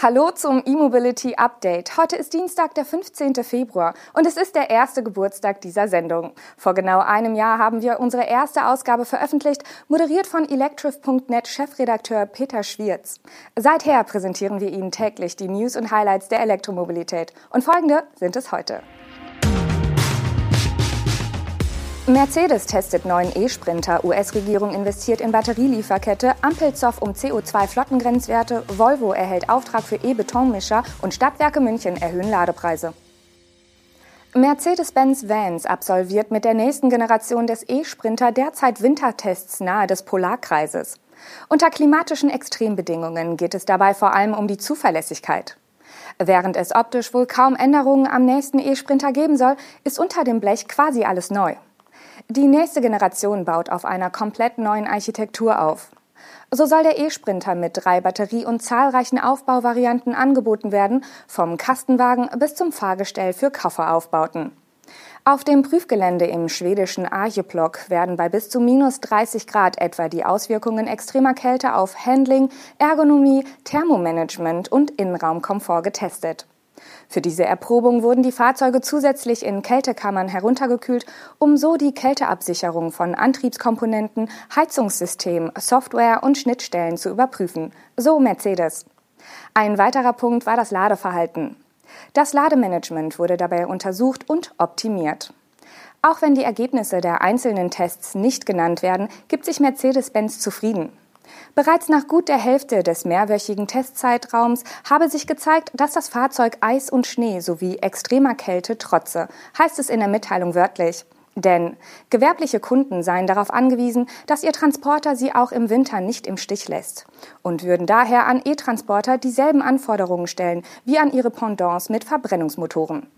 Hallo zum E-Mobility Update. Heute ist Dienstag, der 15. Februar und es ist der erste Geburtstag dieser Sendung. Vor genau einem Jahr haben wir unsere erste Ausgabe veröffentlicht, moderiert von electrif.net Chefredakteur Peter Schwierz. Seither präsentieren wir Ihnen täglich die News und Highlights der Elektromobilität und folgende sind es heute. Mercedes testet neuen E-Sprinter, US-Regierung investiert in Batterielieferkette, Ampelzoff um CO2-Flottengrenzwerte, Volvo erhält Auftrag für E-Betonmischer und Stadtwerke München erhöhen Ladepreise. Mercedes-Benz Vans absolviert mit der nächsten Generation des E-Sprinter derzeit Wintertests nahe des Polarkreises. Unter klimatischen Extrembedingungen geht es dabei vor allem um die Zuverlässigkeit. Während es optisch wohl kaum Änderungen am nächsten E-Sprinter geben soll, ist unter dem Blech quasi alles neu. Die nächste Generation baut auf einer komplett neuen Architektur auf. So soll der E-Sprinter mit drei Batterie- und zahlreichen Aufbauvarianten angeboten werden, vom Kastenwagen bis zum Fahrgestell für Kofferaufbauten. Auf dem Prüfgelände im schwedischen Arjeplog werden bei bis zu minus 30 Grad etwa die Auswirkungen extremer Kälte auf Handling, Ergonomie, Thermomanagement und Innenraumkomfort getestet. Für diese Erprobung wurden die Fahrzeuge zusätzlich in Kältekammern heruntergekühlt, um so die Kälteabsicherung von Antriebskomponenten, Heizungssystem, Software und Schnittstellen zu überprüfen. So Mercedes. Ein weiterer Punkt war das Ladeverhalten. Das Lademanagement wurde dabei untersucht und optimiert. Auch wenn die Ergebnisse der einzelnen Tests nicht genannt werden, gibt sich Mercedes-Benz zufrieden. Bereits nach gut der Hälfte des mehrwöchigen Testzeitraums habe sich gezeigt, dass das Fahrzeug Eis und Schnee sowie extremer Kälte trotze, heißt es in der Mitteilung wörtlich. Denn gewerbliche Kunden seien darauf angewiesen, dass ihr Transporter sie auch im Winter nicht im Stich lässt und würden daher an E-Transporter dieselben Anforderungen stellen wie an ihre Pendants mit Verbrennungsmotoren.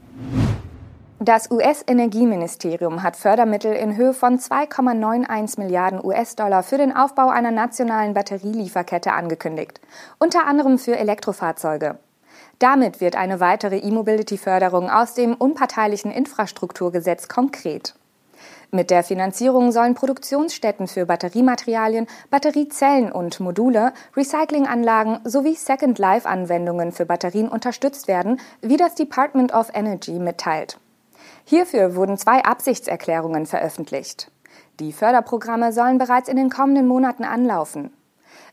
Das US-Energieministerium hat Fördermittel in Höhe von 2,91 Milliarden US-Dollar für den Aufbau einer nationalen Batterielieferkette angekündigt, unter anderem für Elektrofahrzeuge. Damit wird eine weitere E-Mobility-Förderung aus dem unparteilichen Infrastrukturgesetz konkret. Mit der Finanzierung sollen Produktionsstätten für Batteriematerialien, Batteriezellen und Module, Recyclinganlagen sowie Second-Life-Anwendungen für Batterien unterstützt werden, wie das Department of Energy mitteilt. Hierfür wurden zwei Absichtserklärungen veröffentlicht. Die Förderprogramme sollen bereits in den kommenden Monaten anlaufen.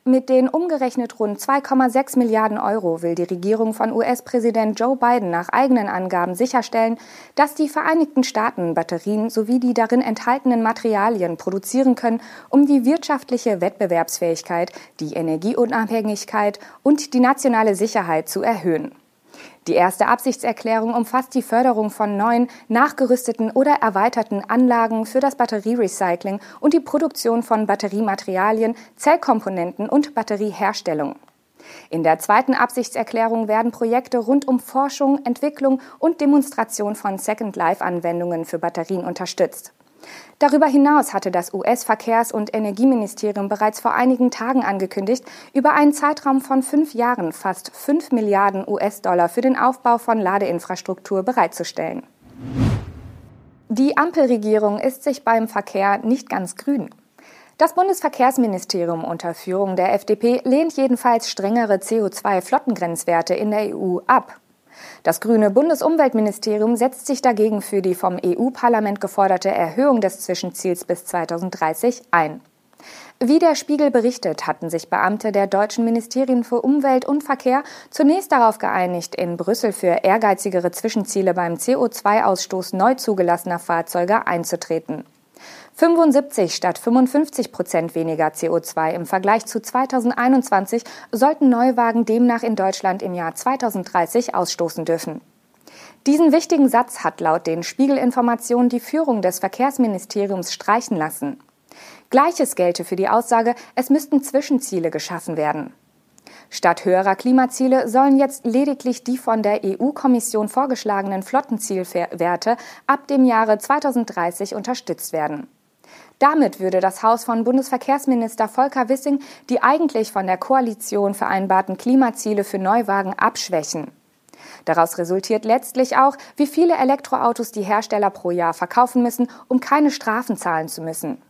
Mit den umgerechnet rund 2,6 Milliarden Euro will die Regierung von US-Präsident Joe Biden nach eigenen Angaben sicherstellen, dass die Vereinigten Staaten Batterien sowie die darin enthaltenen Materialien produzieren können, um die wirtschaftliche Wettbewerbsfähigkeit, die Energieunabhängigkeit und die nationale Sicherheit zu erhöhen. Die erste Absichtserklärung umfasst die Förderung von neuen, nachgerüsteten oder erweiterten Anlagen für das Batterierecycling und die Produktion von Batteriematerialien, Zellkomponenten und Batterieherstellung. In der zweiten Absichtserklärung werden Projekte rund um Forschung, Entwicklung und Demonstration von Second Life-Anwendungen für Batterien unterstützt. Darüber hinaus hatte das US-Verkehrs- und Energieministerium bereits vor einigen Tagen angekündigt, über einen Zeitraum von fünf Jahren fast fünf Milliarden US-Dollar für den Aufbau von Ladeinfrastruktur bereitzustellen. Die Ampelregierung ist sich beim Verkehr nicht ganz grün. Das Bundesverkehrsministerium unter Führung der FDP lehnt jedenfalls strengere CO2-Flottengrenzwerte in der EU ab. Das grüne Bundesumweltministerium setzt sich dagegen für die vom EU-Parlament geforderte Erhöhung des Zwischenziels bis 2030 ein. Wie der Spiegel berichtet, hatten sich Beamte der deutschen Ministerien für Umwelt und Verkehr zunächst darauf geeinigt, in Brüssel für ehrgeizigere Zwischenziele beim CO2-Ausstoß neu zugelassener Fahrzeuge einzutreten. 75 statt 55 Prozent weniger CO2 im Vergleich zu 2021 sollten Neuwagen demnach in Deutschland im Jahr 2030 ausstoßen dürfen. Diesen wichtigen Satz hat laut den Spiegelinformationen die Führung des Verkehrsministeriums streichen lassen. Gleiches gelte für die Aussage, es müssten Zwischenziele geschaffen werden. Statt höherer Klimaziele sollen jetzt lediglich die von der EU-Kommission vorgeschlagenen Flottenzielwerte ab dem Jahre 2030 unterstützt werden. Damit würde das Haus von Bundesverkehrsminister Volker Wissing die eigentlich von der Koalition vereinbarten Klimaziele für Neuwagen abschwächen. Daraus resultiert letztlich auch, wie viele Elektroautos die Hersteller pro Jahr verkaufen müssen, um keine Strafen zahlen zu müssen.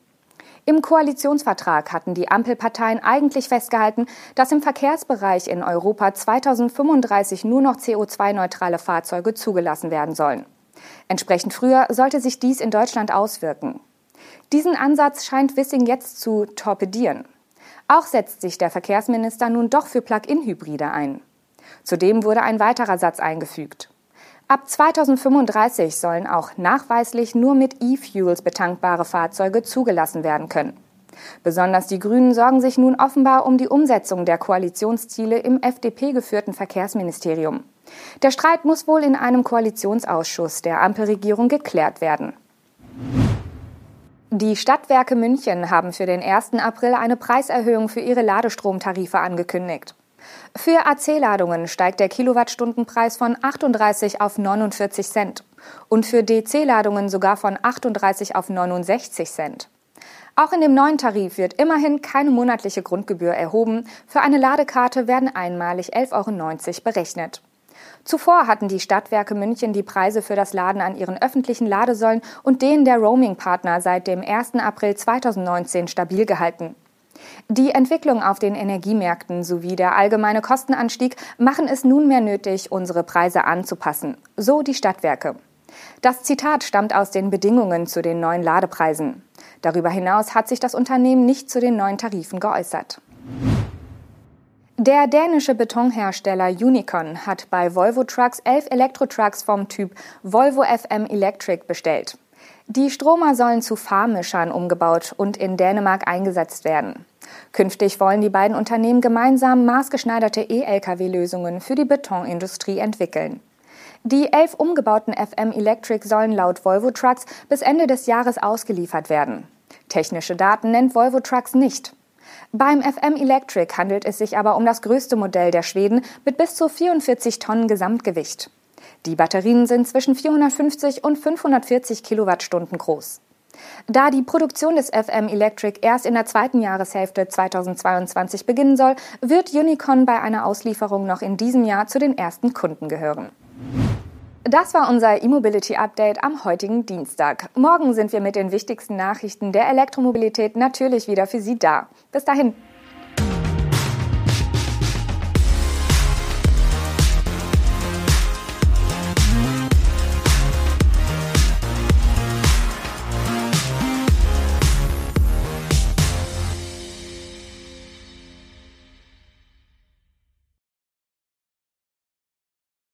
Im Koalitionsvertrag hatten die Ampelparteien eigentlich festgehalten, dass im Verkehrsbereich in Europa 2035 nur noch CO2-neutrale Fahrzeuge zugelassen werden sollen. Entsprechend früher sollte sich dies in Deutschland auswirken. Diesen Ansatz scheint Wissing jetzt zu torpedieren. Auch setzt sich der Verkehrsminister nun doch für Plug-in-Hybride ein. Zudem wurde ein weiterer Satz eingefügt. Ab 2035 sollen auch nachweislich nur mit E-Fuels betankbare Fahrzeuge zugelassen werden können. Besonders die Grünen sorgen sich nun offenbar um die Umsetzung der Koalitionsziele im FDP-geführten Verkehrsministerium. Der Streit muss wohl in einem Koalitionsausschuss der Ampelregierung geklärt werden. Die Stadtwerke München haben für den 1. April eine Preiserhöhung für ihre Ladestromtarife angekündigt. Für AC-Ladungen steigt der Kilowattstundenpreis von 38 auf 49 Cent und für DC-Ladungen sogar von 38 auf 69 Cent. Auch in dem neuen Tarif wird immerhin keine monatliche Grundgebühr erhoben. Für eine Ladekarte werden einmalig 11,90 Euro berechnet. Zuvor hatten die Stadtwerke München die Preise für das Laden an ihren öffentlichen Ladesäulen und denen der Roaming-Partner seit dem 1. April 2019 stabil gehalten. Die Entwicklung auf den Energiemärkten sowie der allgemeine Kostenanstieg machen es nunmehr nötig, unsere Preise anzupassen, so die Stadtwerke. Das Zitat stammt aus den Bedingungen zu den neuen Ladepreisen. Darüber hinaus hat sich das Unternehmen nicht zu den neuen Tarifen geäußert. Der dänische Betonhersteller Unicon hat bei Volvo Trucks elf Elektrotrucks vom Typ Volvo FM Electric bestellt. Die Stromer sollen zu Fahrmischern umgebaut und in Dänemark eingesetzt werden. Künftig wollen die beiden Unternehmen gemeinsam maßgeschneiderte E-Lkw-Lösungen für die Betonindustrie entwickeln. Die elf umgebauten FM Electric sollen laut Volvo Trucks bis Ende des Jahres ausgeliefert werden. Technische Daten nennt Volvo Trucks nicht. Beim FM Electric handelt es sich aber um das größte Modell der Schweden mit bis zu 44 Tonnen Gesamtgewicht. Die Batterien sind zwischen 450 und 540 Kilowattstunden groß. Da die Produktion des FM Electric erst in der zweiten Jahreshälfte 2022 beginnen soll, wird Unicon bei einer Auslieferung noch in diesem Jahr zu den ersten Kunden gehören. Das war unser E-Mobility Update am heutigen Dienstag. Morgen sind wir mit den wichtigsten Nachrichten der Elektromobilität natürlich wieder für Sie da. Bis dahin.